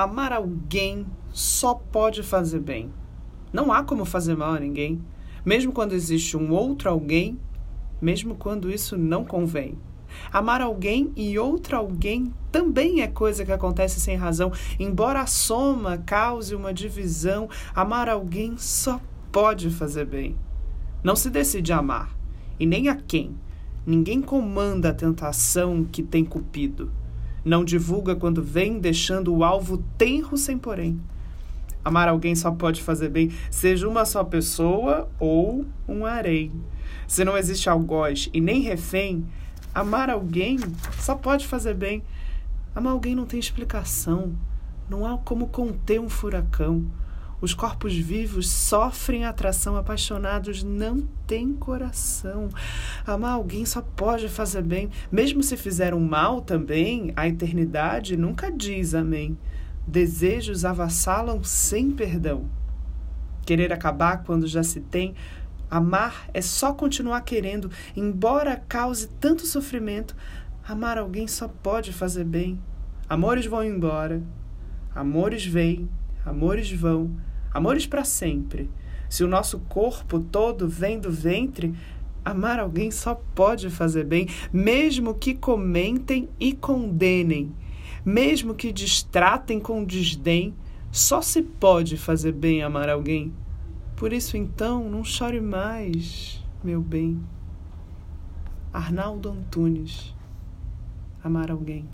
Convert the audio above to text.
Amar alguém só pode fazer bem. Não há como fazer mal a ninguém, mesmo quando existe um outro alguém, mesmo quando isso não convém. Amar alguém e outro alguém também é coisa que acontece sem razão. Embora a soma cause uma divisão, amar alguém só pode fazer bem. Não se decide a amar, e nem a quem. Ninguém comanda a tentação que tem cupido. Não divulga quando vem, deixando o alvo tenro sem porém. Amar alguém só pode fazer bem, seja uma só pessoa ou um harém. Se não existe algoz e nem refém, Amar alguém só pode fazer bem. Amar alguém não tem explicação. Não há como conter um furacão. Os corpos vivos sofrem atração, apaixonados não têm coração. Amar alguém só pode fazer bem, mesmo se fizer um mal também, a eternidade nunca diz amém. Desejos avassalam sem perdão. Querer acabar quando já se tem Amar é só continuar querendo, embora cause tanto sofrimento. Amar alguém só pode fazer bem. Amores vão embora, amores vêm, amores vão, amores para sempre. Se o nosso corpo todo vem do ventre, amar alguém só pode fazer bem, mesmo que comentem e condenem, mesmo que distratem com desdém, só se pode fazer bem amar alguém. Por isso, então, não chore mais, meu bem. Arnaldo Antunes. Amar alguém.